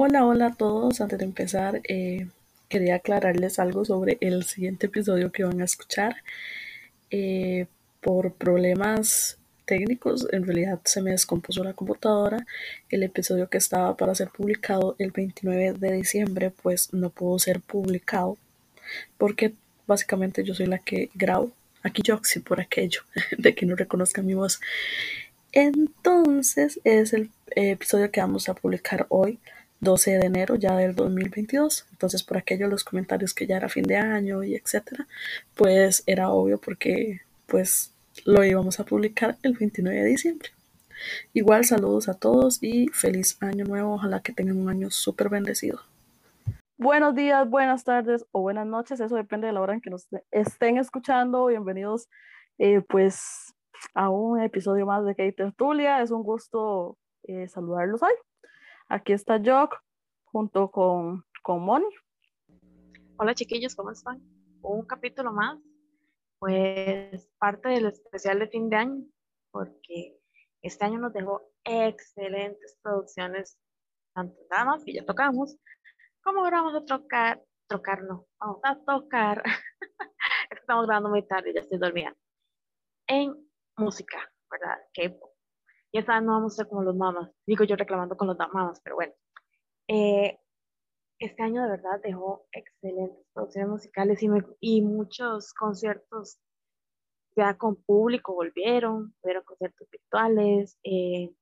Hola, hola a todos. Antes de empezar, eh, quería aclararles algo sobre el siguiente episodio que van a escuchar. Eh, por problemas técnicos, en realidad se me descompuso la computadora. El episodio que estaba para ser publicado el 29 de diciembre, pues no pudo ser publicado porque básicamente yo soy la que grabo. Aquí yo sí por aquello de que no reconozcan mi voz. Entonces es el episodio que vamos a publicar hoy. 12 de enero ya del 2022. Entonces, por aquello los comentarios que ya era fin de año y etcétera, pues era obvio porque pues lo íbamos a publicar el 29 de diciembre. Igual saludos a todos y feliz año nuevo. Ojalá que tengan un año súper bendecido. Buenos días, buenas tardes o buenas noches. Eso depende de la hora en que nos estén escuchando. Bienvenidos eh, pues a un episodio más de Kate Tertulia. Es un gusto eh, saludarlos hoy. Aquí está Jock junto con, con Moni. Hola chiquillos, ¿cómo están? Un capítulo más, pues parte del especial de fin de año, porque este año nos dejó excelentes producciones, tanto más que ya tocamos, como ahora vamos a tocar, trocar no, vamos a tocar, estamos grabando muy tarde, ya estoy dormida, en música, ¿verdad? K-pop. Y esta no vamos a ser como los mamás. Digo yo reclamando con los mamás, pero bueno. Eh, este año de verdad dejó excelentes producciones musicales y, muchos conciertos ya con público volvieron, hubieron conciertos virtuales. Eh,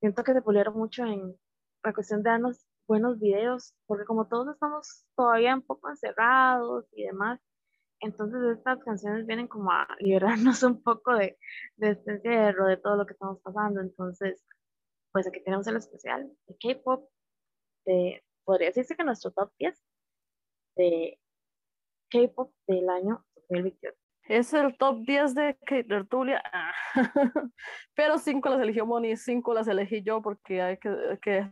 siento que se pulieron mucho en la cuestión de darnos buenos videos, porque como todos estamos todavía un poco encerrados y demás, entonces estas canciones vienen como a liberarnos un poco de, de este encierro, de todo lo que estamos pasando. Entonces, pues aquí tenemos el especial de K-Pop, de, podría decirse que nuestro top 10 de K-Pop del año 2028. Es el top 10 de Tertulia, pero cinco las eligió Moni, cinco las elegí yo porque hay que, que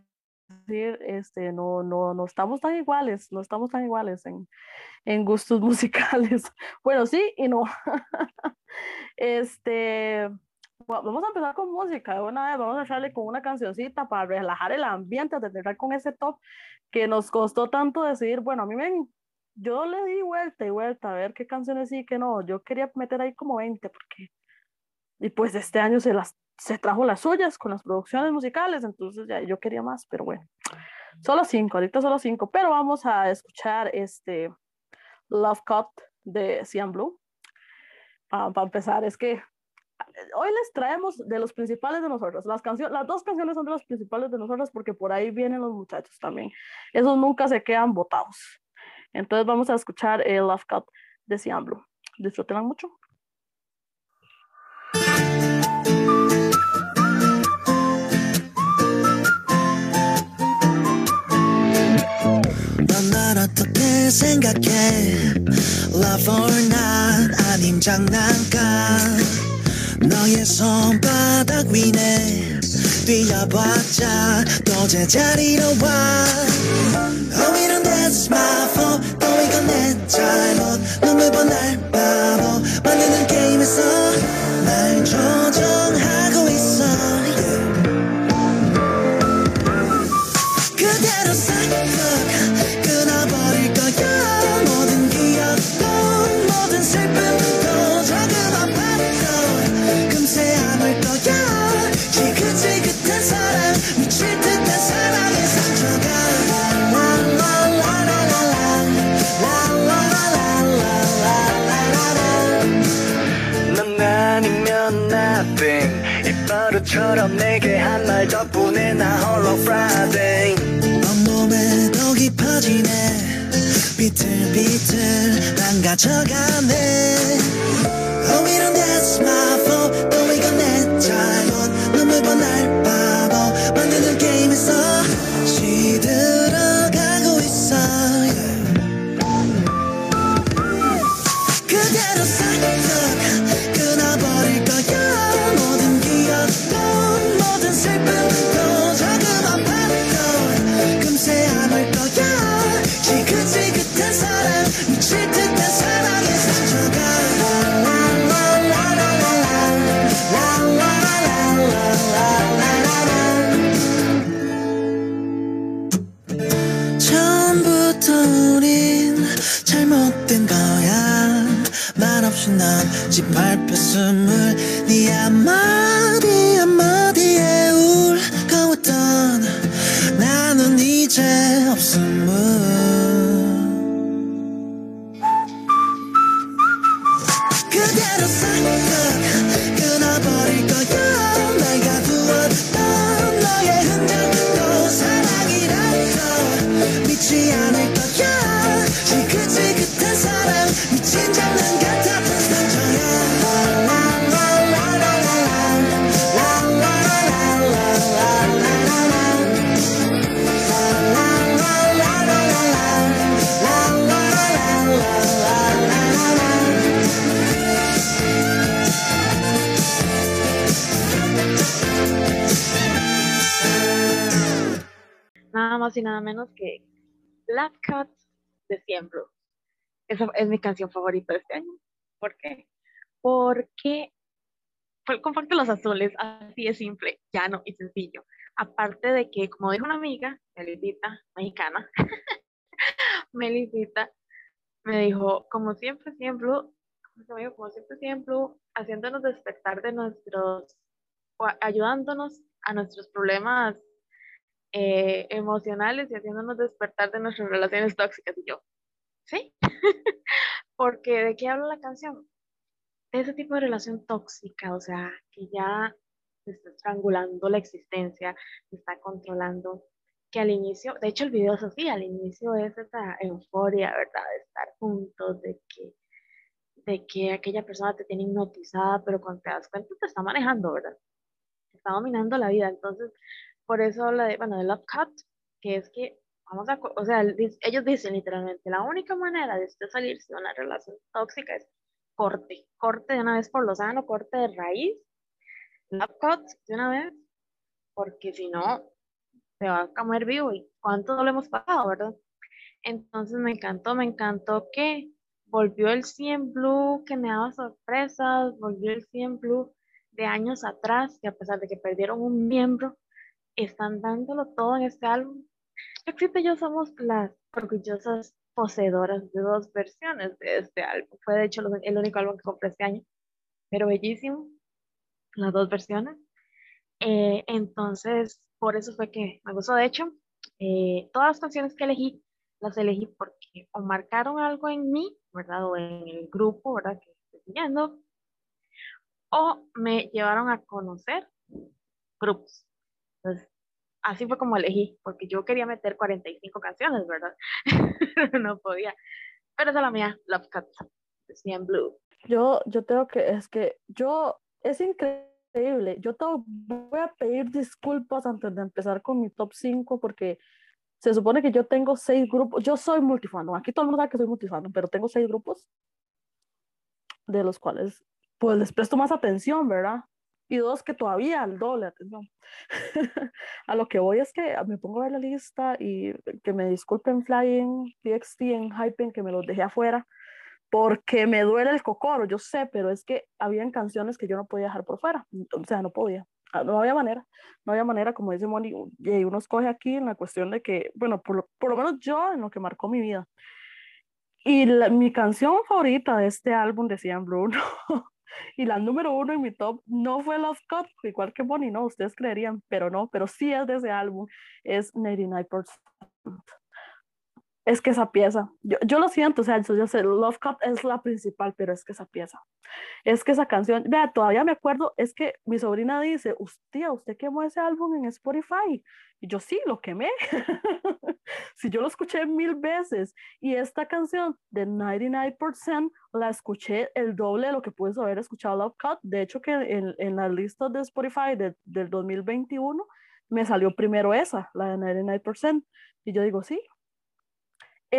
decir, este, no, no, no estamos tan iguales, no estamos tan iguales en, en gustos musicales. Bueno, sí y no. este, vamos a empezar con música una vez, vamos a echarle con una cancioncita para relajar el ambiente, de terminar con ese top que nos costó tanto decidir, bueno, a mí me, yo le di vuelta y vuelta a ver qué canciones sí y qué no, yo quería meter ahí como 20 porque, y pues este año se las se trajo las suyas con las producciones musicales, entonces ya yo quería más, pero bueno, solo cinco, ahorita solo cinco, pero vamos a escuchar este Love Cut de Cian Blue. Ah, para empezar, es que hoy les traemos de los principales de nosotros. Las, canciones, las dos canciones son de los principales de nosotros porque por ahí vienen los muchachos también. Esos nunca se quedan botados. Entonces vamos a escuchar el Love Cut de Cian Blue. Disfrútenla mucho. 어떻게 생각해? Love or not 아님 장난감. 너의 손바닥 위네 뛰어봤자 또 제자리로 와. Oh 이런 that's my fault. 또 이건 내 잘못. 눈물 번날 바보. 만드는 게임에서 날 조종 이 버릇처럼 내게 한 말 덕분에 나 홀로 Friday. 온몸에 더 깊어지네. 비틀비틀 망가져가네 Nada menos que Black Cat de Siempre. Esa es mi canción favorita este año. ¿Por qué? Porque fue el compacto los azules, así de simple, llano y sencillo. Aparte de que, como dijo una amiga, Melisita, mexicana, Melisita, me dijo, como siempre, siempre, como siempre, siempre, haciéndonos despertar de nuestros, ayudándonos a nuestros problemas eh, emocionales y haciéndonos despertar de nuestras relaciones tóxicas. Y yo, ¿sí? Porque ¿de qué habla la canción? De ese tipo de relación tóxica, o sea, que ya te está estrangulando la existencia, te está controlando, que al inicio, de hecho el video es así, al inicio es esa euforia, ¿verdad? De estar juntos, de que, de que aquella persona te tiene hipnotizada, pero cuando te das cuenta te está manejando, ¿verdad? Te está dominando la vida, entonces por eso habla de, bueno, de Love Cut, que es que, vamos a, o sea, ellos dicen literalmente, la única manera de usted salirse de una relación tóxica es corte, corte de una vez por lo sano, corte de raíz, Love Cut de una vez, porque si no, te va a comer vivo y cuánto lo hemos pasado, ¿verdad? Entonces me encantó, me encantó que volvió el 100 Blue, que me daba sorpresas, volvió el 100 Blue de años atrás, que a pesar de que perdieron un miembro, están dándolo todo en este álbum. Existe yo somos las orgullosas poseedoras de dos versiones de este álbum. Fue de hecho el único álbum que compré este año, pero bellísimo, las dos versiones. Eh, entonces, por eso fue que me gustó. De hecho, eh, todas las canciones que elegí, las elegí porque o marcaron algo en mí, ¿verdad? O en el grupo, ¿verdad? Que estoy siguiendo, o me llevaron a conocer grupos. Así fue como elegí, porque yo quería meter 45 canciones, ¿verdad? no podía. Pero esa es la mía, Love Cut, de CN Blue. Yo, yo tengo que, es que yo, es increíble. Yo te voy a pedir disculpas antes de empezar con mi top 5 porque se supone que yo tengo seis grupos. Yo soy multifandom. Aquí todo el mundo sabe que soy multifandom, pero tengo seis grupos de los cuales pues les presto más atención, ¿verdad? Y dos que todavía al doble atención. a lo que voy es que me pongo a ver la lista y que me disculpen Flying, TXT en Hypen, que me los dejé afuera porque me duele el cocoro, yo sé, pero es que habían canciones que yo no podía dejar por fuera, o sea, no podía, Ah, no había manera, no había manera, como dice Moni, y uno escoge aquí en la cuestión de que, bueno, por lo, por lo menos yo, en lo que marcó mi vida. Y la- mi canción favorita de este álbum decía Bruno, y la número uno en mi top no fue Love Cup, igual que Bonnie, no, ustedes creerían, pero no, pero sí es de ese álbum, es 99%. Es que esa pieza, yo, yo lo siento, o sea, yo, yo sé, Love Cup es la principal, pero es que esa pieza, es que esa canción, vea, todavía me acuerdo, es que mi sobrina dice, tía, ¿usted quemó ese álbum en Spotify? Y yo sí, lo quemé. si yo lo escuché mil veces y esta canción de 99% la escuché el doble de lo que pude haber escuchado Love Cut. De hecho, que en, en las listas de Spotify de- del 2021 me salió primero esa, la de 99%. Y yo digo, sí,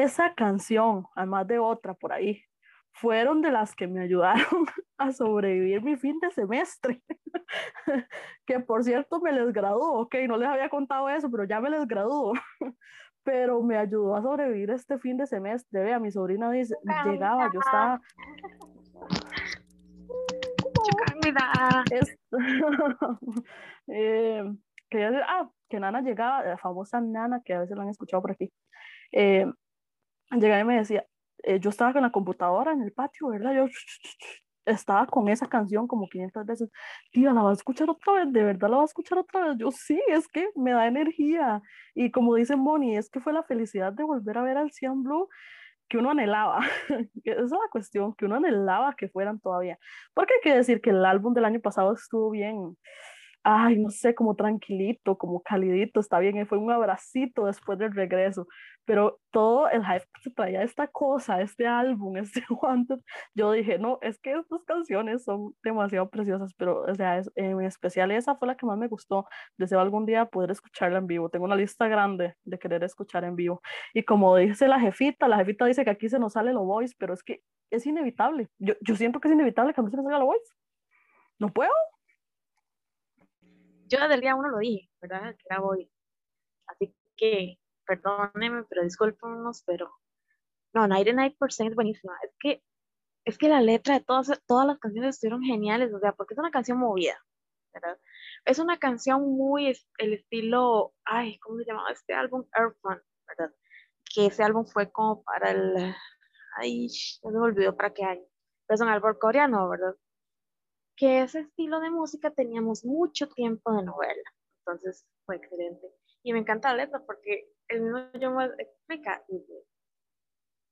esa canción, además de otra por ahí, fueron de las que me ayudaron a sobrevivir mi fin de semestre. que por cierto me les graduó, ok, no les había contado eso, pero ya me les graduó. pero me ayudó a sobrevivir este fin de semestre. Vea, mi sobrina dice, llegaba, yo estaba... Es- eh, quería decir, ah, que Nana llegaba, la famosa Nana, que a veces la han escuchado por aquí, eh, llegaba y me decía, eh, yo estaba con la computadora en el patio, ¿verdad? Yo estaba con esa canción como 500 veces. Tía, ¿la va a escuchar otra vez? ¿De verdad la va a escuchar otra vez? Yo sí, es que me da energía. Y como dice Moni, es que fue la felicidad de volver a ver al Cian Blue que uno anhelaba. Esa es la cuestión, que uno anhelaba que fueran todavía. Porque hay que decir que el álbum del año pasado estuvo bien ay, no sé, como tranquilito, como calidito, está bien, y fue un abracito después del regreso, pero todo el hype que se traía esta cosa, este álbum, este Wanted, yo dije, no, es que estas canciones son demasiado preciosas, pero, o sea, es, en especial esa fue la que más me gustó, deseo algún día poder escucharla en vivo, tengo una lista grande de querer escuchar en vivo, y como dice la jefita, la jefita dice que aquí se nos sale lo voice, pero es que es inevitable, yo, yo siento que es inevitable que a mí se me salga lo voice, no puedo, yo desde el día uno lo dije, ¿verdad? Que era voy. Así que, perdónenme, pero discúlpenos, pero no, 99% es buenísima. Es que, es que la letra de todas, todas las canciones estuvieron geniales, o sea, porque es una canción movida, ¿verdad? Es una canción muy el estilo, ay, ¿cómo se llamaba este álbum? Earth ¿verdad? Que ese álbum fue como para el, ay, no me olvidó para qué año. Pero es un álbum coreano, ¿verdad? que ese estilo de música teníamos mucho tiempo de novela. Entonces fue excelente. Y me encanta la letra porque el mismo yo me explica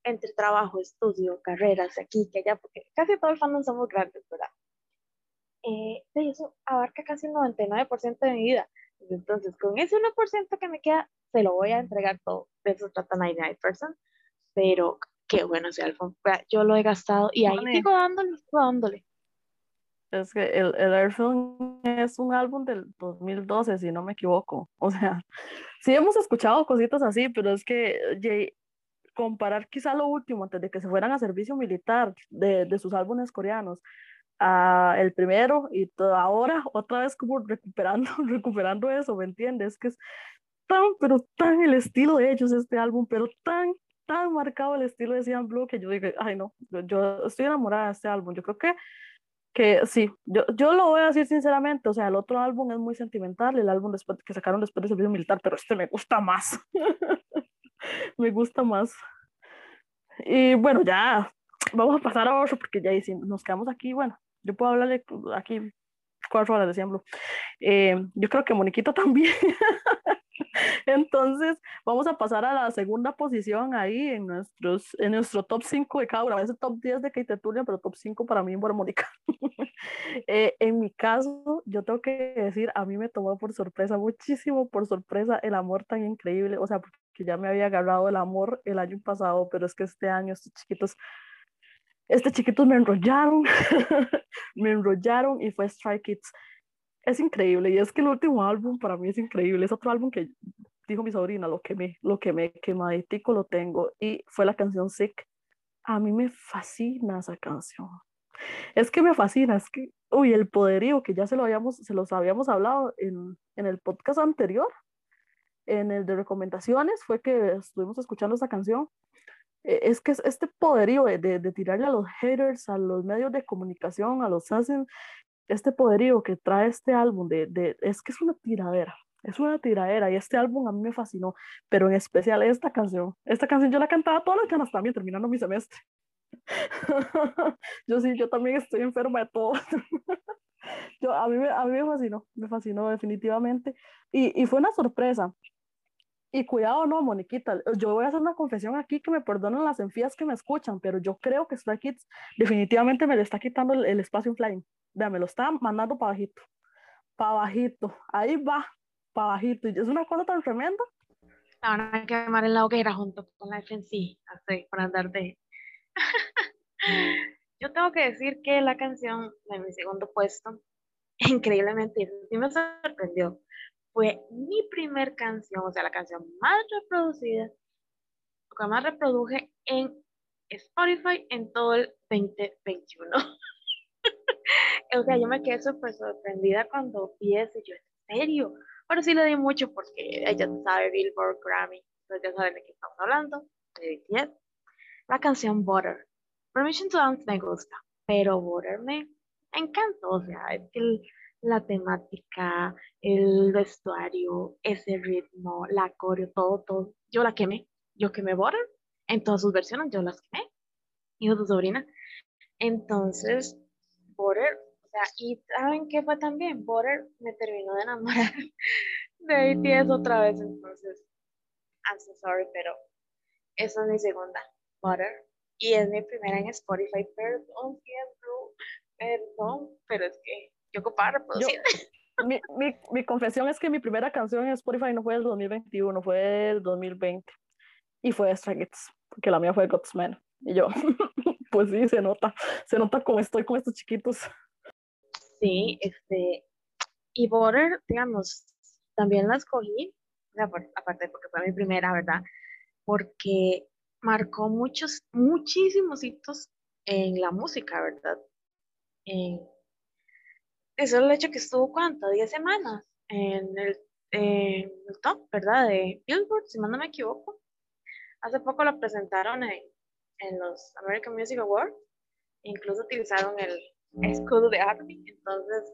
entre trabajo, estudio, carreras, aquí, que allá, porque casi todo el fandom somos grandes, ¿verdad? Eh, eso abarca casi el 99% de mi vida. Entonces, con ese 1% que me queda, se lo voy a entregar todo. De eso trata 99%. Pero qué bueno ese álbum. Yo lo he gastado y ahí sigo dándole, sigo dándole. Es que el, el Airfilm es un álbum del 2012, si no me equivoco. O sea, sí hemos escuchado cositas así, pero es que Jay, comparar quizá lo último, antes de que se fueran a servicio militar de, de sus álbumes coreanos, a el primero y ahora otra vez como recuperando, recuperando eso, ¿me entiendes? Que es tan, pero tan el estilo de ellos este álbum, pero tan, tan marcado el estilo de Cian Blue que yo digo, ay no, yo, yo estoy enamorada de este álbum. Yo creo que que sí, yo, yo lo voy a decir sinceramente, o sea, el otro álbum es muy sentimental, el álbum después, que sacaron después del servicio militar, pero este me gusta más. me gusta más. Y bueno, ya vamos a pasar a otro porque ya si nos quedamos aquí, bueno, yo puedo hablarle aquí cuatro horas de ejemplo. Eh, yo creo que Moniquito también. Entonces, vamos a pasar a la segunda posición ahí en, nuestros, en nuestro top 5 de cada una. A top 10 de Kate Tulia, pero top 5 para mí por Mónica. eh, en mi caso, yo tengo que decir, a mí me tomó por sorpresa, muchísimo por sorpresa, el amor tan increíble. O sea, porque ya me había agarrado el amor el año pasado, pero es que este año estos chiquitos estos chiquitos me enrollaron, me enrollaron y fue Strike Kids es increíble y es que el último álbum para mí es increíble, es otro álbum que dijo mi sobrina, lo que me, lo que me quemaditico lo tengo y fue la canción Sick. A mí me fascina esa canción. Es que me fascina, es que, uy, el poderío que ya se lo habíamos, se los habíamos hablado en, en el podcast anterior, en el de recomendaciones, fue que estuvimos escuchando esa canción. E, es que es este poderío de, de, tirarle a los haters, a los medios de comunicación, a los hacen este poderío que trae este álbum, de, de, es que es una tiradera, es una tiradera y este álbum a mí me fascinó, pero en especial esta canción. Esta canción yo la cantaba todas las ganas también terminando mi semestre. yo sí, yo también estoy enferma de todo. yo, a, mí, a mí me fascinó, me fascinó definitivamente. Y, y fue una sorpresa. Y cuidado, no, Moniquita, yo voy a hacer una confesión aquí que me perdonen las enfías que me escuchan, pero yo creo que Stray Kids definitivamente me le está quitando el, espacio en Flying. Vea, me lo está mandando para bajito, para bajito, ahí va, para bajito. Y es una cosa tan tremenda. La van a quemar en la hoguera junto con la FNC, así, para andar de... yo tengo que decir que la canción de mi segundo puesto, increíblemente, sí me sorprendió fue mi primer canción, o sea, la canción más reproducida, lo que más reproduje en Spotify en todo el 2021. o sea, yo me quedé súper sorprendida cuando vi eso, yo, ¿en serio? Pero sí le di mucho porque ella sabe Billboard, Grammy, entonces ya saben de qué estamos hablando, de BTS. La canción Butter. Permission to Dance me gusta, pero Butter me encantó, o sea, es que el, la temática, el vestuario, ese ritmo, la coreo, todo, todo. Yo la quemé. Yo quemé Butter en todas sus versiones, yo las quemé. hijo de sobrina. Entonces, Border, o sea, y ¿saben qué fue también? Border me terminó de enamorar de BTS otra vez, entonces, I'm so sorry, pero esa es mi segunda, Butter. Y es mi primera en Spotify, perdón, perdón, pero es que yo ocupaba reproducir. mi, mi, mi, confesión es que mi primera canción en Spotify no fue del 2021, fue del 2020. Y fue de Stray porque la mía fue Godsman. Y yo, pues sí, se nota, se nota cómo estoy con estos chiquitos. Sí, este, y Border, digamos, también la escogí, aparte porque fue mi primera, ¿verdad? Porque marcó muchos, muchísimos hitos en la música, ¿verdad? En, eso es el hecho que estuvo, ¿cuánto? 10 semanas en el, top, ¿verdad? De Billboard, si no me equivoco. Hace poco lo presentaron en, los American Music Awards, incluso utilizaron el escudo de Army, entonces,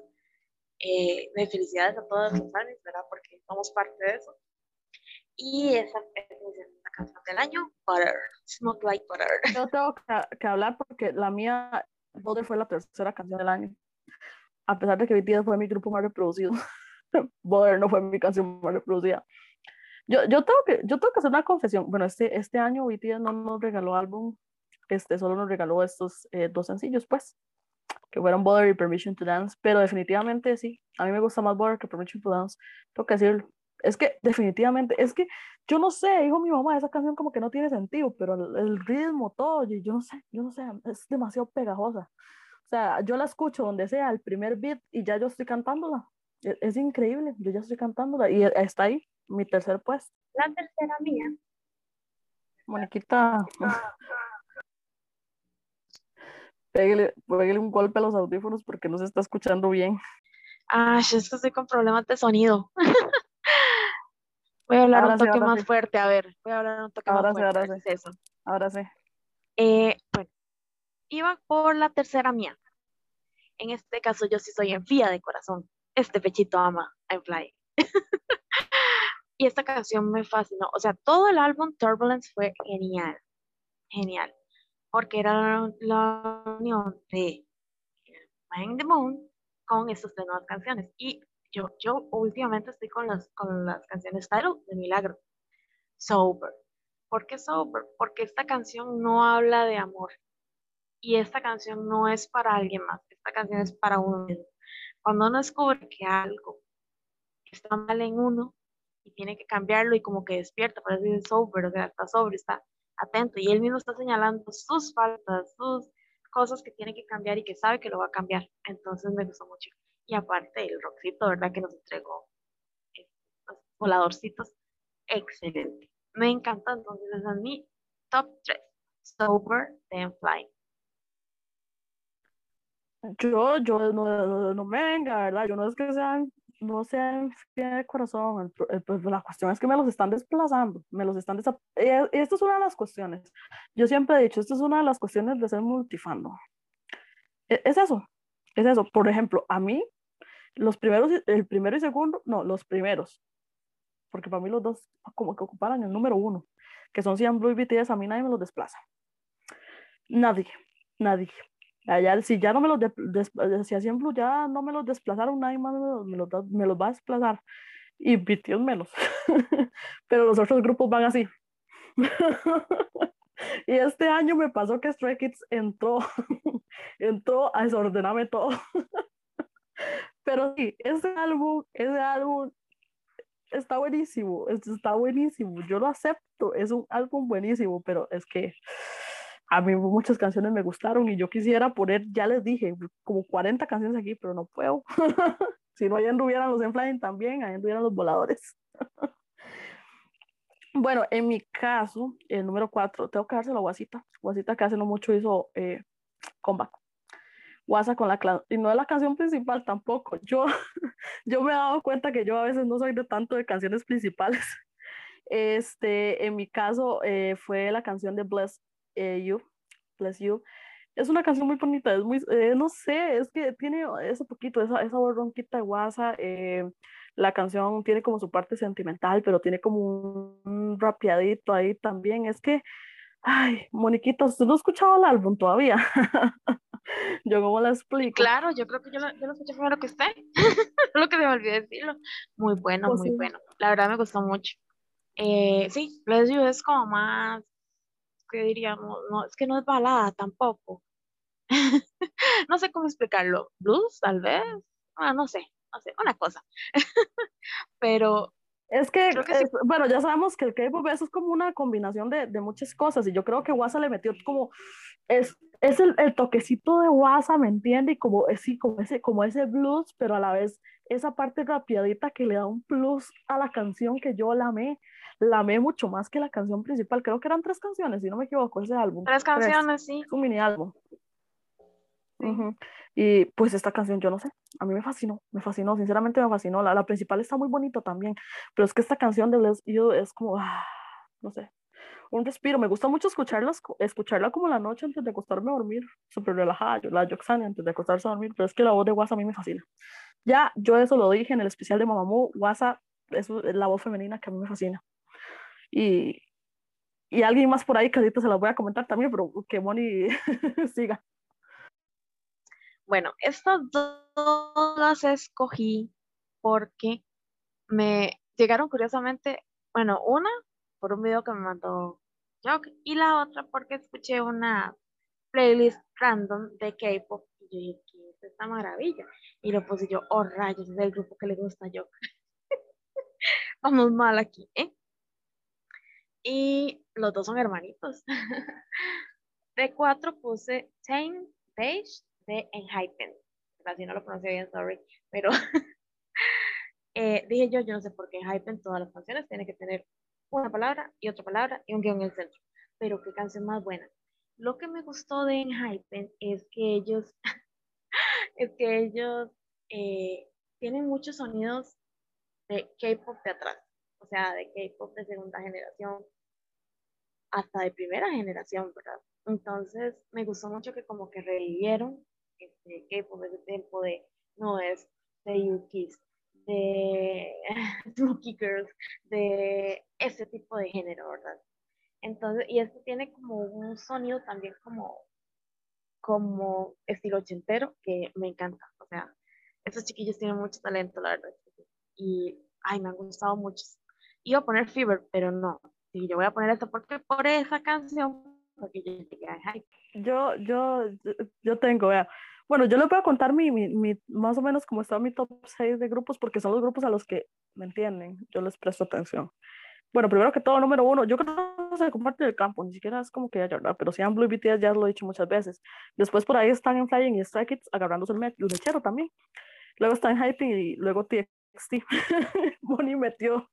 eh, de felicidades a todos los fans, ¿verdad? Porque somos parte de eso. Y esa es la canción del año, Butter, Smoke Like Butter. Yo tengo que, que hablar porque la mía, Butter fue la tercera canción del año. A pesar de que BTS fue mi grupo más reproducido, Butter no fue mi canción más reproducida. Yo, yo, tengo que, yo tengo que hacer una confesión. Bueno, este, este año BTS no nos regaló álbum, este, solo nos regaló estos eh, dos sencillos, pues, que fueron Butter y Permission to Dance, pero definitivamente sí, a mí me gusta más Butter que Permission to Dance, tengo que decirlo. Es que definitivamente, es que yo no sé, dijo mi mamá, esa canción como que no tiene sentido, pero el, el ritmo, todo, yo no sé, yo no sé, es demasiado pegajosa. O sea, yo la escucho donde sea, el primer beat, y ya yo estoy cantándola. Es, es increíble, yo ya estoy cantándola, y está ahí, mi tercer puesto. La tercera mía. Moniquita. Pégale, pégale, un golpe a los audífonos porque no se está escuchando bien. Ah, es que estoy con problemas de sonido. voy a hablar ahora un toque sí, más sí. fuerte, a ver, voy a hablar un toque ahora más sí, fuerte. Ahora sí, eso. ahora sí. Eh, bueno, iba por la tercera mía. En este caso yo sí soy enfía de corazón. Este pechito ama I'm Fly. Y esta canción me fascinó. O sea, todo el álbum Turbulence fue genial. Genial. Porque era la unión de Man the Moon con estas nuevas canciones. Y yo, yo últimamente estoy con las, con las canciones Title de Milagro. Sober. ¿Por qué Sober? Porque esta canción no habla de amor. Y esta canción no es para alguien más. Esta canción es para uno mismo. Cuando uno descubre que algo está mal en uno, y tiene que cambiarlo y como que despierta, parece que es sober, o sea, está sobre, está atento y él mismo está señalando sus faltas, sus cosas que tiene que cambiar y que sabe que lo va a cambiar. Entonces me gustó mucho. Y aparte el rockcito, ¿verdad? Que nos entregó los voladorcitos, excelente. Me encanta, entonces esa es mi top 3. Sober, then fly. Yo, yo no, no, me venga, ¿verdad? Yo no es que sean no sean fiel de corazón, pues la cuestión es que me los están desplazando, me los están esto es una de las cuestiones. Yo siempre he dicho, esto es una de las cuestiones de ser multifando. Es, es eso, es eso. Por ejemplo, a mí, los primeros, el primero y segundo, no, los primeros, porque para mí los dos como que ocuparan el número uno, que son Cian Blue y BTS, a mí nadie me los desplaza. Nadie, nadie. Allá, si ya no me los, de, des, si así en Blue ya no me los desplazaron, nadie más me los, me los, me los va a desplazar. Y BTS menos. Pero los otros grupos van así. y este año me pasó que Stray Kids entró, entró a desordenarme todo. Pero sí, ese álbum, ese álbum está buenísimo, está buenísimo, yo lo acepto, es un álbum buenísimo, pero es que a mí muchas canciones me gustaron y yo quisiera poner, ya les dije, como 40 canciones aquí, pero no puedo. si no, allá anduvieran los Enflying también, allá anduvieran los voladores. bueno, en mi caso, el número 4, tengo que dárselo a Guasita. Guasita que hace no mucho hizo eh, comeback. Guasa con la y no es la canción principal tampoco. Yo, yo me he dado cuenta que yo a veces no soy de tanto de canciones principales. Este, en mi caso eh, fue la canción de Bless eh, You, Bless You. Es una canción muy bonita, es muy, eh, no sé, es que tiene ese poquito, esa, esa ronquita de guasa. Eh, la canción tiene como su parte sentimental, pero tiene como un, un rapeadito ahí también. Es que Ay, Moniquita, ¿usted no ha escuchado el álbum todavía? yo cómo la explico. Claro, yo creo que yo lo, yo lo escuché primero que usted. lo que me olvidé decirlo. Muy bueno, Pues muy sí. bueno. La verdad me gustó mucho. Eh, sí, Bless You es como más, ¿qué diríamos? No, es que no es balada tampoco. no sé cómo explicarlo. Blues, tal vez. Ah, no sé, no sé, una cosa. Pero Es que, que sí. bueno, ya sabemos que el K-pop es como una combinación de, de muchas cosas y yo creo que Wasa le metió como, es, es el, el toquecito de Wasa, ¿me entiende? Y como, es- sí, como ese, como ese blues, pero a la vez esa parte rapidita que le da un plus a la canción que yo la amé, la amé mucho más que la canción principal, creo que eran tres canciones, si no me equivoco, ese álbum. tres canciones, sí. Es un mini álbum. Sí. Ujú. Y pues esta canción, yo no sé, a mí me fascinó, me fascinó, sinceramente me fascinó. La, la principal está muy bonita también, pero es que esta canción de Bless You es como, ah, no sé, un respiro. Me gusta mucho escucharlas, co- escucharla como la noche antes de acostarme a dormir, súper relajada, yo- la Yoxani antes de acostarse a dormir, pero es que la voz de Wasa a mí me fascina. Ya, yo eso lo dije en el especial de Mamamoo, Wasa es la voz femenina que a mí me fascina. Y, y alguien más por ahí que ahorita se las voy a comentar también, pero que Moni siga. Bueno, estas dos escogí porque me llegaron curiosamente, bueno, una por un video que me mandó Jock y la otra porque escuché una playlist random de K-pop y yo dije, ¿qué es esta maravilla? Y lo puse yo, oh rayos, es el grupo que le gusta a Jock. Vamos mal aquí, ¿eh? Y los dos son hermanitos. De cuatro puse Same Page de Enhypen. Así no lo pronuncié bien, sorry. Pero eh, dije yo, yo no sé por qué Enhypen todas las canciones tienen que tener una palabra y otra palabra y un guion en el centro. Pero qué canción más buena. Lo que me gustó de Enhypen es que ellos, es que ellos eh, tienen muchos sonidos de K-pop de atrás. O sea, de K-pop de segunda generación hasta de primera generación, ¿verdad? Entonces me gustó mucho que como que revivieron este K-pop ese tiempo de no es de Yukis, de Smokey Girls, de ese tipo de género, ¿verdad? Entonces, y este tiene como un sonido también como, como estilo ochentero que me encanta. O sea, estos chiquillos tienen mucho talento, la verdad. Y, ay, me han gustado mucho. Iba a poner Fever, pero no. Sí, yo voy a poner esto porque por esa canción, porque yo. Yo, yo, yo tengo, vea. Bueno, yo les voy a contar mi, mi, mi, más o menos cómo está mi top 6 de grupos, porque son los grupos a los que me entienden, yo les presto atención. Bueno, primero que todo, número uno, yo creo que se comparte el campo, ni siquiera es como que haya, ¿verdad? Pero sean Blue y BTS, ya lo he dicho muchas veces. Después por ahí están en Flying y Stray Kids agarrándose el, el mechero también. Luego está en Hyping y luego TXT. Bonnie metió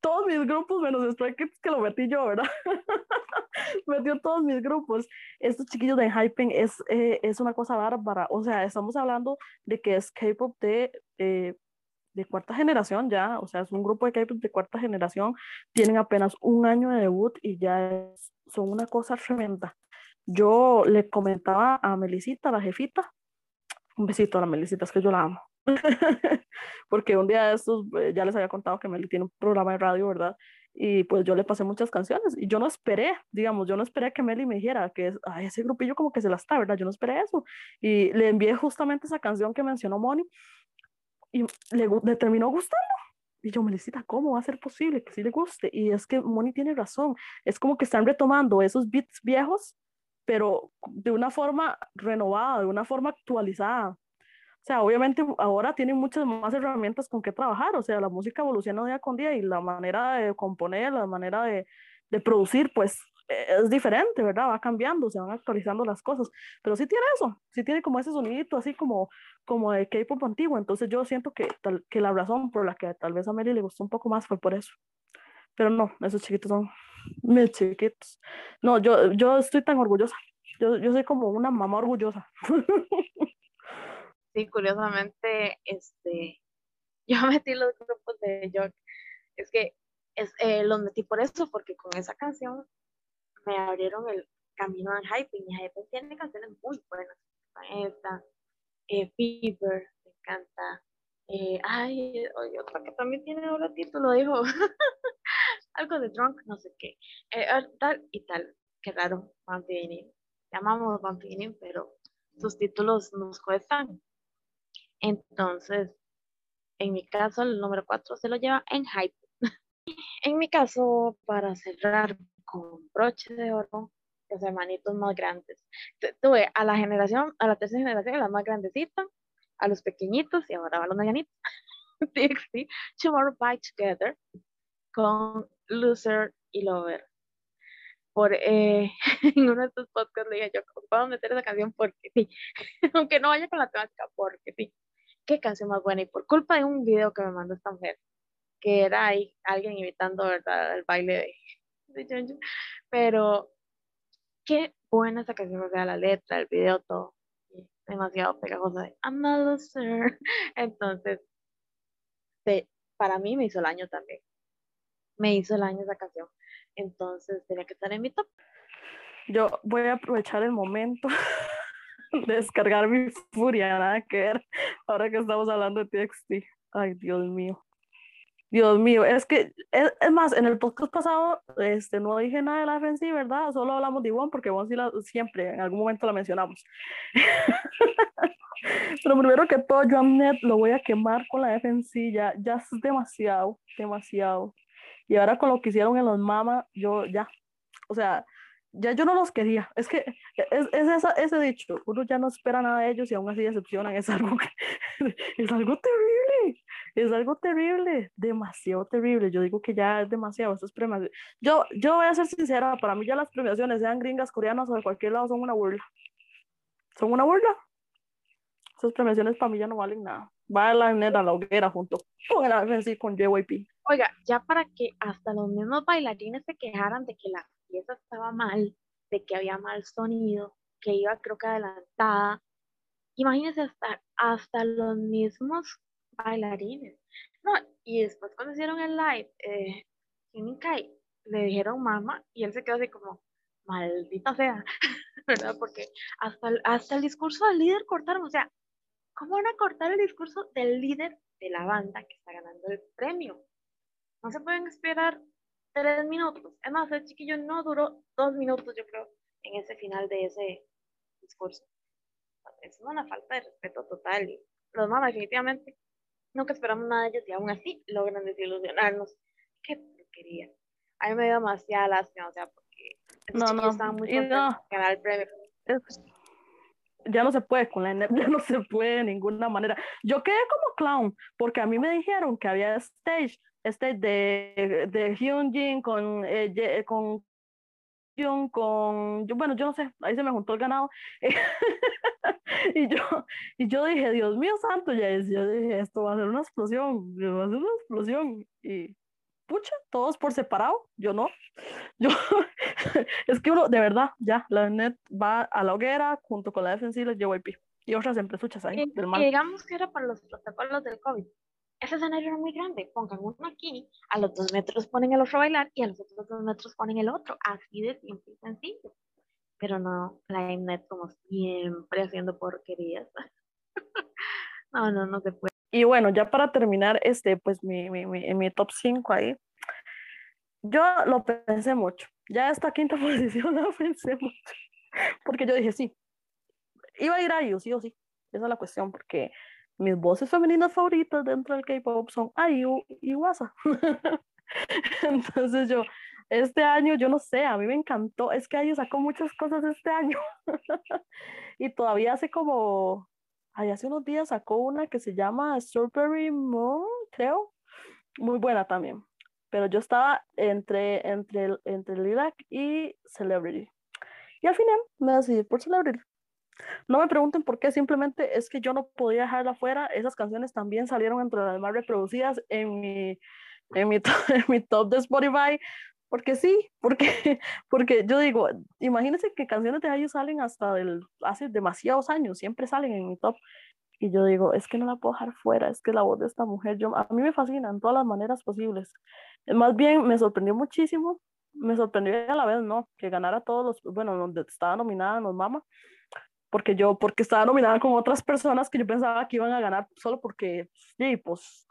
todos mis grupos menos Stray Kids que lo metí yo, ¿verdad? metió todos mis grupos. Estos chiquillos de Hyping es, eh, es una cosa bárbara. O sea, estamos hablando de que es K-pop de, eh, de cuarta generación ya. O sea, es un grupo de K-pop de cuarta generación. Tienen apenas un año de debut y ya es- son una cosa tremenda. Yo le comentaba a Melisita, la jefita, un besito a la Melisita, es que yo la amo. Porque un día de estos, eh, ya les había contado que Meli tiene un programa de radio, ¿verdad? Y pues yo le pasé muchas canciones y yo no esperé, digamos, yo no esperé que Meli me dijera que es, "Ay, ese grupillo como que se la está, ¿verdad? Yo no esperé eso. Y le envié justamente esa canción que mencionó Moni y le, le terminó gustando. Y yo, Melisita, ¿cómo va a ser posible que sí le guste? Y es que Moni tiene razón, es como que están retomando esos beats viejos, pero de una forma renovada, de una forma actualizada. Sea, obviamente ahora tienen muchas más herramientas con que trabajar, o sea, la música evoluciona día con día y la manera de componer, la manera de, de producir, pues eh, es diferente, ¿verdad? Va cambiando, se van actualizando las cosas, pero sí tiene eso, sí tiene como ese sonidito así como, como de K-pop antiguo, entonces yo siento que, tal, que la razón por la que tal vez a Mary le gustó un poco más fue por eso, pero no, esos chiquitos son mis chiquitos. No, yo, yo estoy tan orgullosa, yo, yo soy como una mamá orgullosa. Sí, curiosamente, este, yo metí los grupos de York. Es que es, eh, los metí por eso, porque con esa canción me abrieron el camino al Hyping. Y Hyping tiene canciones muy buenas. Esta, eh, Fever, me encanta. Eh, ay, otra que también tiene otro título, dijo. Algo de Drunk, no sé qué. Ah, tal y tal. qué raro, Vampini. Llamamos Vampini, pero sus títulos nos cuestan. Entonces, en mi caso, el número 4 se lo lleva en hype. en mi caso, para cerrar con broche de oro, los hermanitos más grandes. Tuve a la generación, a la tercera generación, la más grandecita, a los pequeñitos y ahora a los medianitos. TXT, Tomorrow by Together, con Loser y Lover. Por, eh, en uno de estos podcasts le dije yo, vamos a meter esa canción porque sí, aunque no vaya con la temática, porque sí. Qué canción más buena y por culpa de un video que me mandó esta mujer, que era ahí alguien imitando, ¿verdad?, el baile de, de Pero qué buena esa canción, o sea, la letra, el video, todo. Demasiado pegajosa de I'm a loser. Entonces, para mí me hizo el año también. Me hizo el año esa canción. Entonces, tenía que estar en mi top. Yo voy a aprovechar el momento de descargar mi furia, nada que ver, ahora que estamos hablando de TXT. Ay, Dios mío. Dios mío, es que, es, más, en el podcast pasado este, no dije nada de la FNC, ¿verdad? Solo hablamos de Ivonne, porque Ivonne sí la, siempre, en algún momento la mencionamos. Pero primero que todo, yo a Net lo voy a quemar con la FNC, ya, ya es demasiado, demasiado. Y ahora con lo que hicieron en los Mama, yo ya, o sea, ya yo no los quería. Es que es, es esa, ese dicho, uno ya no espera nada de ellos y aún así decepcionan. Es algo, que, es algo terrible, es algo terrible, demasiado terrible. Yo digo que ya es demasiado esas premiaciones. Yo, yo voy a ser sincera, para mí ya las premiaciones, sean gringas, coreanas o de cualquier lado, son una burla. Son una burla. Esas premiaciones para mí ya no valen nada. Va a la hoguera junto con el con JYP. Oiga, ya para que hasta los mismos bailarines se quejaran de que la pieza estaba mal, de que había mal sonido, que iba creo que adelantada. Imagínense hasta, hasta los mismos bailarines. No, y después cuando hicieron el live, eh, Kai, le dijeron mamá y él se quedó así como, maldita sea, ¿verdad? Porque hasta hasta el discurso del líder cortaron, o sea, ¿cómo van a cortar el discurso del líder de la banda que está ganando el premio? No se pueden esperar tres minutos. Es más, el chiquillo no duró dos minutos, yo creo, en ese final de ese discurso. Es una falta de respeto total. Y los mamás, definitivamente, nunca esperamos nada de ellos y aún así logran desilusionarnos. Qué porquería. A mí me dio demasiada lástima, o sea, porque no, no, estaban muy no. ganar el premio. ya no se puede con la ya no se puede de ninguna manera. Yo quedé como clown, porque a mí me dijeron que había stage este de, de Hyunjin con, eh, con con, yo, bueno, yo no sé, ahí se me juntó el ganado. y, yo, y yo dije, Dios mío santo, ya es, yo dije, esto va a ser una explosión, va a ser una explosión. Y pucha, todos por separado, yo no. Yo, es que uno, de verdad, ya, la net va a la hoguera junto con la defensiva y JYP y otras empresas ahí. Y, del digamos que era para los protocolos del COVID ese escenario era muy grande, pongan uno aquí, a los dos metros ponen el otro a bailar y a los otros dos metros ponen el otro, así de simple y sencillo. Pero no, la Mnet como siempre haciendo porquerías. no, no, no se puede. Y bueno, ya para terminar, este, pues mi, mi, mi, mi top 5 ahí, yo lo pensé mucho. Ya esta quinta posición la pensé mucho. Porque yo dije, sí, iba a ir a ellos, sí o sí. Esa es la cuestión, porque mis voces femeninas favoritas dentro del K-pop son Ayu y Wasa. Entonces yo, este año, yo no sé, a mí me encantó, es que Ayu sacó muchas cosas este año. y todavía hace como, ay, hace unos días sacó una que se llama Strawberry Moon, creo. Muy buena también. Pero yo estaba entre, entre, entre Lilac y Celebrity. Y al final me decidí por Celebrity. No me pregunten por qué, simplemente es que yo no podía dejarla fuera. Esas canciones también salieron entre las más reproducidas en mi, en mi, top de Spotify. Porque sí, porque, porque yo digo, imagínense que canciones de ellos salen hasta del, hace demasiados años, siempre salen en mi top. Y yo digo, es que no la puedo dejar fuera, es que la voz de esta mujer, yo, a mí me fascina en todas las maneras posibles. Más bien me sorprendió muchísimo, me sorprendió a la vez, ¿no? Que ganara todos los, bueno, donde estaba nominada los Mama, porque yo, porque estaba nominada con otras personas que yo pensaba que iban a ganar solo porque, sí, pues,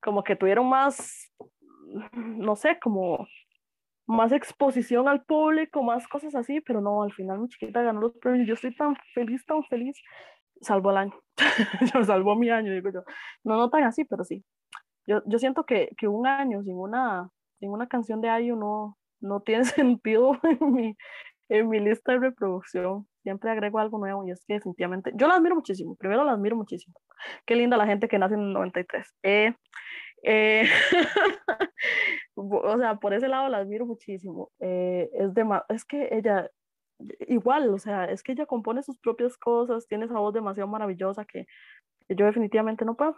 como que tuvieron más, no sé, como más exposición al público, más cosas así, pero no, al final mi chiquita ganó los premios. Yo estoy tan feliz, tan feliz. Salvo el año. yo salvó mi año, digo yo. No, no tan así, pero sí. Yo, yo siento que, que un año sin una, sin una canción de Ayu no, no tiene sentido en mi, en mi lista de reproducción. Siempre agrego algo nuevo y es que definitivamente, yo la admiro muchísimo, primero la admiro muchísimo. Qué linda la gente que nace en el 93. Eh, eh, o sea, por ese lado la admiro muchísimo. Eh, es, de, es que ella, igual, o sea, es que ella compone sus propias cosas, tiene esa voz demasiado maravillosa que, yo definitivamente no puedo.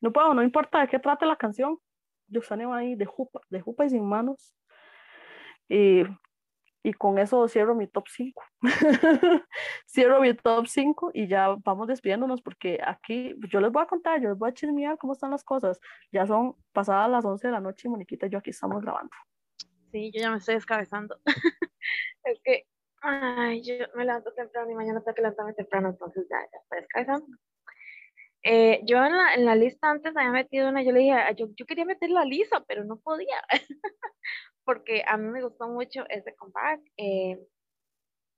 No puedo, no importa de qué trate la canción. Yo salgo ahí de jupa, de jupa y sin manos. Y y con eso cierro mi top 5. cierro mi top 5 y ya vamos despidiéndonos porque aquí yo les voy a contar, yo les voy a chismear cómo están las cosas. Ya son pasadas las 11 de la noche y Moniquita y yo aquí estamos grabando. Sí, yo ya me estoy descabezando. es que ay, yo me levanto temprano y mañana tengo que levantarme temprano, entonces ya, ya estoy descabezando. Eh, yo en la, en la, lista antes había metido una, yo le dije, yo, yo quería meter la lisa, pero no podía. porque a mí me gustó mucho ese comeback eh,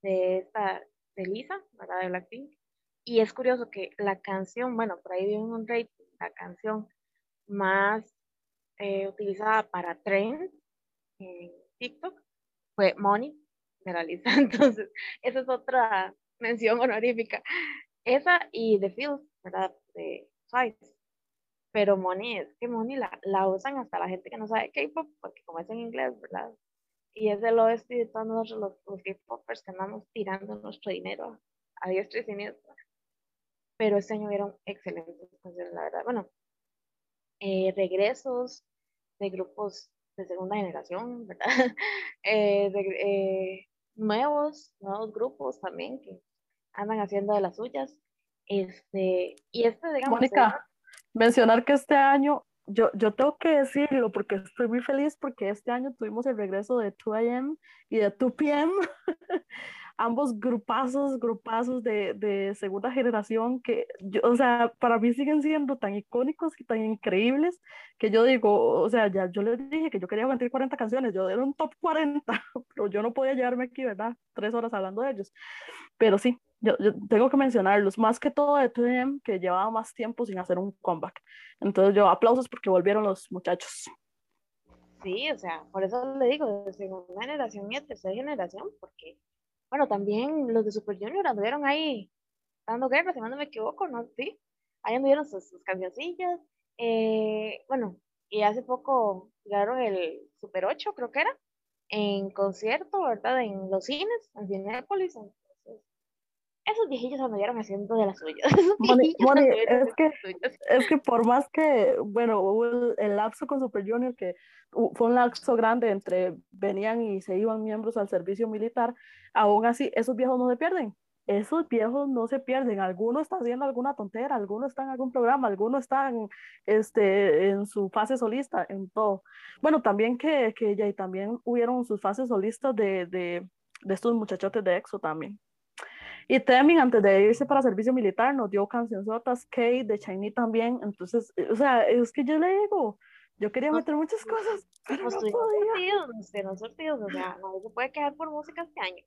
de esta, de Lisa, ¿verdad? De Blackpink. Y es curioso que la canción, bueno, por ahí vi un rating, la canción más eh, utilizada para trend en TikTok fue Money de la Lisa. Entonces, esa es otra mención honorífica. Esa y The Fields, ¿verdad? De Twice pero Money es que Money la, la usan hasta la gente que no sabe K-pop, porque como es en inglés, ¿verdad? Y es el oeste de todos nosotros los, los K-popers que andamos tirando nuestro dinero a diestra y siniestra. Pero este año vieron excelentes canciones, la verdad. Bueno, eh, regresos de grupos de segunda generación, ¿verdad? eh, de, eh, nuevos, nuevos grupos también que andan haciendo de las suyas. Este, y este, digamos, Mónica, mencionar que este año, yo, yo tengo que decirlo porque estoy muy feliz porque este año tuvimos el regreso de 2AM y de 2PM, ambos grupazos, grupazos de, de segunda generación que, yo, o sea, para mí siguen siendo tan icónicos y tan increíbles que yo digo, o sea, ya yo les dije que yo quería aguantar 40 canciones, yo era un top 40, pero yo no podía llevarme aquí, ¿verdad? Tres horas hablando de ellos. Pero sí, yo, yo, tengo que mencionarlos, más que todo de 2 que llevaba más tiempo sin hacer un comeback. Entonces yo aplausos porque volvieron los muchachos. Sí, o sea, por eso le digo, de segunda generación y de tercera generación, porque, bueno, también los de Super Junior anduvieron ahí dando guerra, si no me equivoco, ¿no? Sí, ahí anduvieron sus, sus cancioncillas. Eh, bueno, y hace poco llegaron el Super 8, creo que era, en concierto, ¿verdad? En los cines, en Cinépolis, en esos viejillos anduvieron haciendo de las suyas. es, que, es que por más que, bueno, hubo el, lapso con Super Junior, que fue un lapso grande entre venían y se iban miembros al servicio militar, aún así, esos viejos no se pierden. Esos viejos no se pierden. Algunos están haciendo alguna tontera, algunos están en algún programa, algunos están este, en su fase solista, en todo. Bueno, también que, que ya y también hubieron sus fases solistas de, de, de estos muchachotes de EXO también. Y Temin, antes de irse para servicio militar, nos dio cancionzotas, Kate, de Chinese también. Entonces, o sea, es que yo le digo, yo quería meter muchas cosas, pero no, podía. no sortidos, o sea, no se puede quedar por música este año.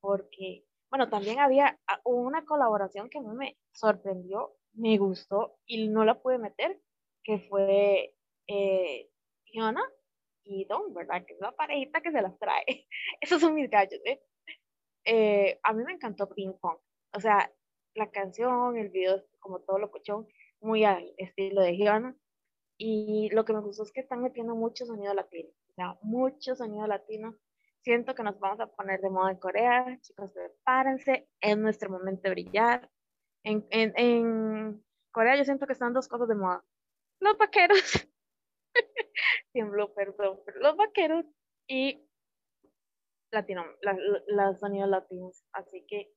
Porque, bueno, también había ah, una colaboración que a mí me sorprendió, me gustó y no la pude meter, que fue eh, y Don, ¿verdad? Que es la parejita que se las trae. Esos son mis gallos, ¿eh? Eh, a mí me encantó Ping Pong. O sea, la canción, el video, como todo lo cochón, muy al estilo de Giona. Y lo que me gustó es que están metiendo mucho sonido latino. O sea, mucho sonido latino. Siento que nos vamos a poner de moda en Corea. Chicos, prepárense. Es nuestro momento de brillar. En, en, en Corea yo siento que están dos cosas de moda. Los vaqueros. Tiemblo, perdón. Pero los vaqueros y latino, los sonidos latinos. Así que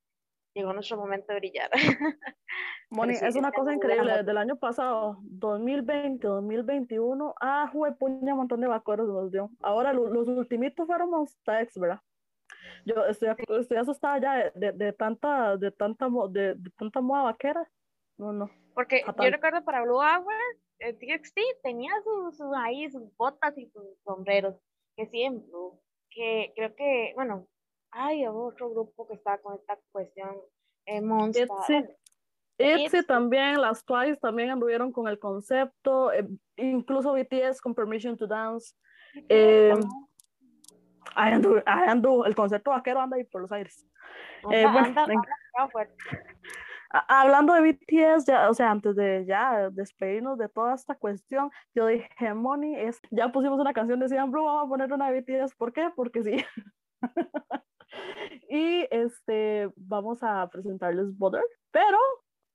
llegó nuestro momento de brillar. Moni, es una cosa increíble, desde el año pasado, 2020, 2021, ah, jugué puña un montón de vaqueros nos dio. Ahora los, los ultimitos fueron Monsta ¿verdad? Yo estoy, estoy asustada ya de, de, tanta, de tanta, de, de, tanta moda vaquera. No, no. Porque yo recuerdo para Blue Hour, el TXT tenía sus, sus, ahí sus botas y sus sombreros que sí en Blue, que creo que, bueno, hay otro grupo que está con esta cuestión, eh, Monster. ITZY. también, las Twice también anduvieron con el concepto, eh, incluso BTS con Permission to Dance. Eh, ahí andu, el concepto vaquero anda ahí por los aires. eh, bueno, anda- anda Hablando de BTS, ya, o sea, antes de ya despedirnos de toda esta cuestión, yo dije, Moni, es, ya pusimos una canción de Blue, vamos a poner una de BTS, ¿por qué? Porque sí. y este, vamos a presentarles Butter, pero,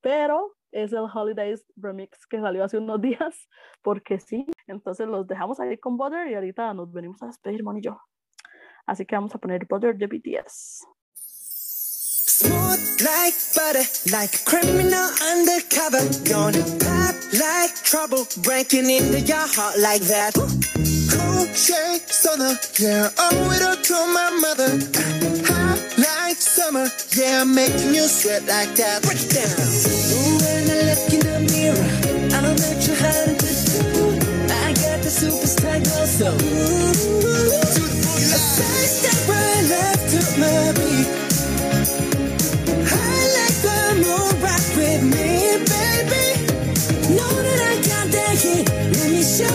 pero es el Holidays Remix que salió hace unos días, porque sí. Entonces los dejamos ahí con Butter y ahorita nos venimos a despedir, Moni y yo. Así que vamos a poner Butter de BTS. Smooth like butter, like a criminal undercover. Gonna pop like trouble, breaking into your heart like that. Cool shade stunner, yeah, owe it all to my mother. Hot like summer, yeah, making you sweat like that. Break it down. Ooh, when I look in the mirror, I'm not too hard to do. I got the superstar glow, so ooh, to the boogie line. I left to my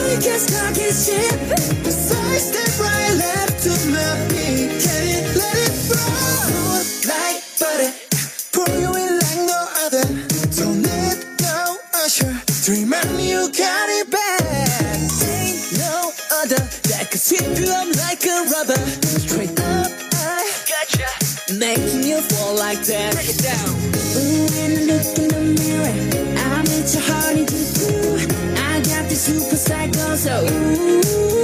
weakest, darkest ship. The size that episode.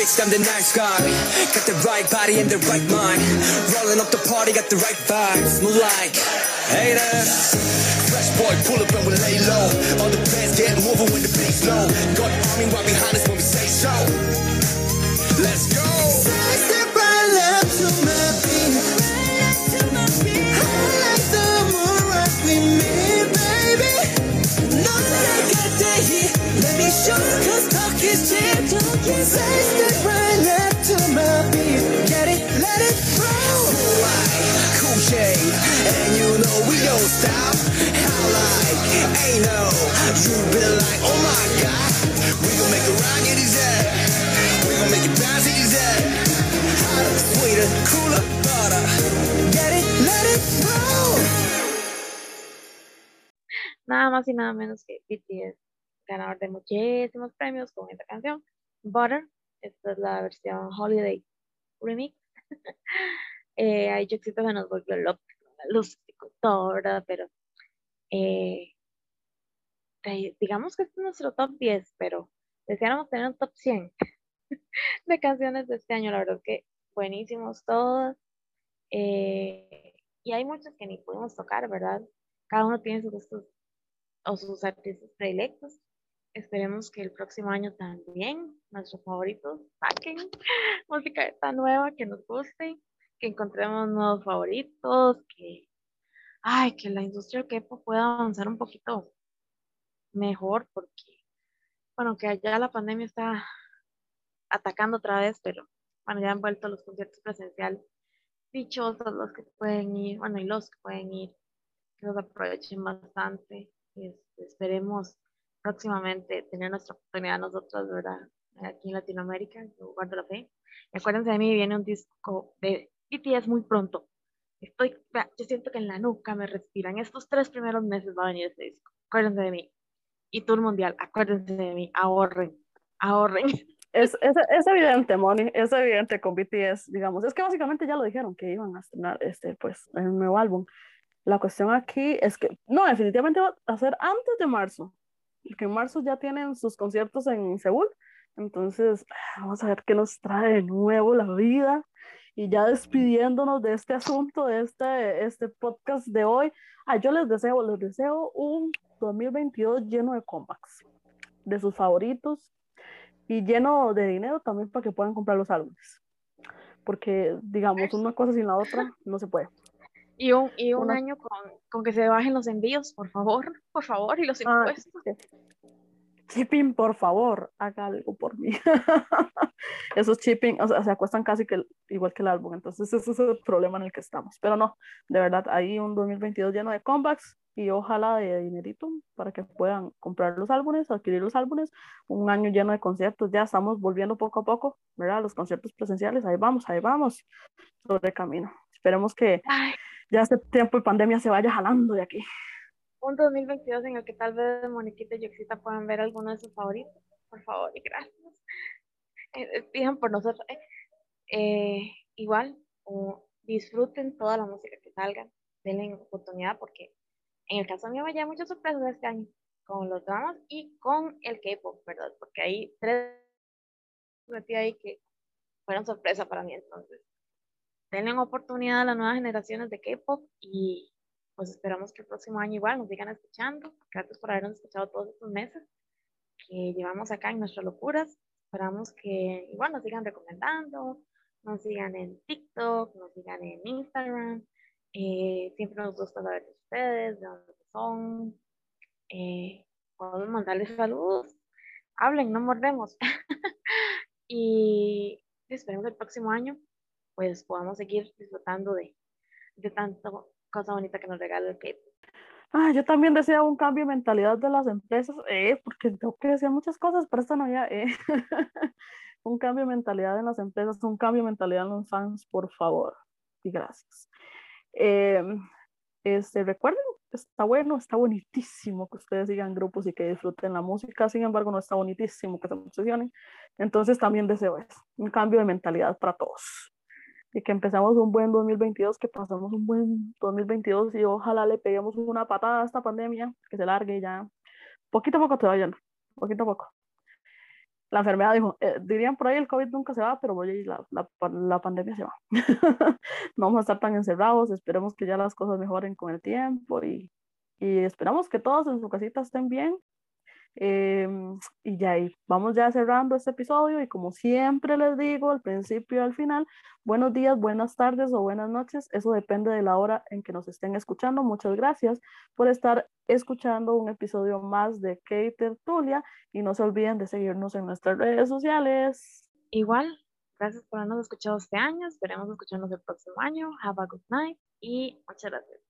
Wrist, I'm the nice guy. Got the right body and the right mind. Rolling up the party, got the right vibes. Move like haters. Fresh boy, pull up and we lay low. All the bands get moving when the beat's low. Got army right behind us when we say so. Más y nada menos que BTS, ganador de muchísimos premios con esta canción, Butter. Esta es la versión Holiday Remix. eh, yo siento que nos volvió loco, y todo, ¿verdad? Pero eh, digamos que este es nuestro top 10, pero deseáramos tener un top 100 de canciones de este año. La verdad que buenísimos todos. eh, y hay muchos que ni pudimos tocar, ¿verdad? Cada uno tiene sus gustos o sus artistas predilectos. Esperemos que el próximo año también nuestros favoritos saquen música tan nueva que nos guste, que encontremos nuevos favoritos, que, ay, que la industria del K-pop pueda avanzar un poquito mejor, porque, bueno, que allá la pandemia está atacando otra vez, pero bueno, ya han vuelto los conciertos presenciales. Dichosos los que pueden ir, bueno, y los que pueden ir, que los aprovechen bastante. Este, esperemos próximamente tener nuestra oportunidad nosotros, ¿verdad? Aquí en Latinoamérica, yo guardo la fe. Acuérdense de mí, viene un disco de BTS muy pronto. Estoy, yo siento que en la nuca me respiran. Estos tres primeros meses va a venir ese disco. Acuérdense de mí. Y Tour Mundial, acuérdense de mí. Ahorren, ahorren. Es, es, es evidente, Moni, es evidente con BTS, digamos. Es que básicamente ya lo dijeron que iban a estrenar este, pues, el nuevo álbum. La cuestión aquí es que, no, definitivamente va a ser antes de marzo, porque en marzo ya tienen sus conciertos en Seúl, entonces vamos a ver qué nos trae de nuevo la vida. Y ya despidiéndonos de este asunto, de este, este podcast de hoy, ah, yo les deseo, les deseo un 2022 lleno de comebacks, de sus favoritos y lleno de dinero también para que puedan comprar los álbumes. Porque, digamos, una cosa sin la otra no se puede. Y un, y un año con, con, que se bajen los envíos, por favor, por favor, y los ah, impuestos. Shipping, por favor, haga algo por mí. Esos shipping, o sea, se acuestan casi que igual que el álbum, entonces ese es el problema en el que estamos. Pero no, de verdad, hay un 2022 lleno de comebacks y ojalá de dinerito para que puedan comprar los álbumes, adquirir los álbumes, un año lleno de conciertos, ya estamos volviendo poco a poco, ¿verdad? Los conciertos presenciales, ahí vamos, ahí vamos, sobre camino. Esperemos que ya este tiempo de pandemia se vaya jalando de aquí. Un 2022 en el que tal vez Moniquita y Yoxita puedan ver alguno de sus favoritos, por favor, y gracias. Eh, eh por nosotros. Eh, igual, disfruten toda la música que salga, denle oportunidad porque en el caso mío llevan muchas sorpresas este año con los dramas y con el K-pop, ¿verdad? Porque hay tres metí ahí que fueron sorpresa para mí entonces denle oportunidad a las nuevas generaciones de K-pop y pues esperamos que el próximo año igual nos sigan escuchando. Gracias por habernos escuchado todos estos meses que llevamos acá en nuestras locuras. Esperamos que igual nos sigan recomendando, nos sigan en TikTok, nos sigan en Instagram. Eh, siempre nos gusta saber de ustedes, de dónde son. Eh, podemos mandarles saludos. Hablen, no mordemos. y esperemos el próximo año pues podamos seguir disfrutando de, de tanto cosa bonita que nos regala el k Ah, yo también deseo un cambio de mentalidad de las empresas, eh, porque tengo que decir muchas cosas, pero esta ya, eh. un cambio de mentalidad en las empresas, un cambio de mentalidad en los fans, por favor, y gracias. Eh, este, recuerden, está bueno, está bonitísimo que ustedes sigan grupos y que disfruten la música, sin embargo, no está bonitísimo que se obsesionen. Entonces también deseo eso, un cambio de mentalidad para todos y que empezamos un buen 2022, que pasamos un buen 2022 y ojalá le peguemos una patada a esta pandemia, que se largue ya. Poquito a poco te vayan, poquito a poco. La enfermedad dijo, eh, dirían por ahí el COVID nunca se va, pero voy la, la, la pandemia se va. no vamos a estar tan encerrados, esperemos que ya las cosas mejoren con el tiempo y, y esperamos que todos en su casita estén bien Em, y ya ahí vamos ya cerrando este episodio y como siempre les digo al principio y al final, buenos días, buenas tardes o buenas noches, eso depende de la hora en que nos estén escuchando. Muchas gracias por estar escuchando un episodio más de Kate Tertulia y no se olviden de seguirnos en nuestras redes sociales. Igual, gracias por habernos escuchado este año, esperemos escucharnos el próximo año. Have a good night y muchas gracias.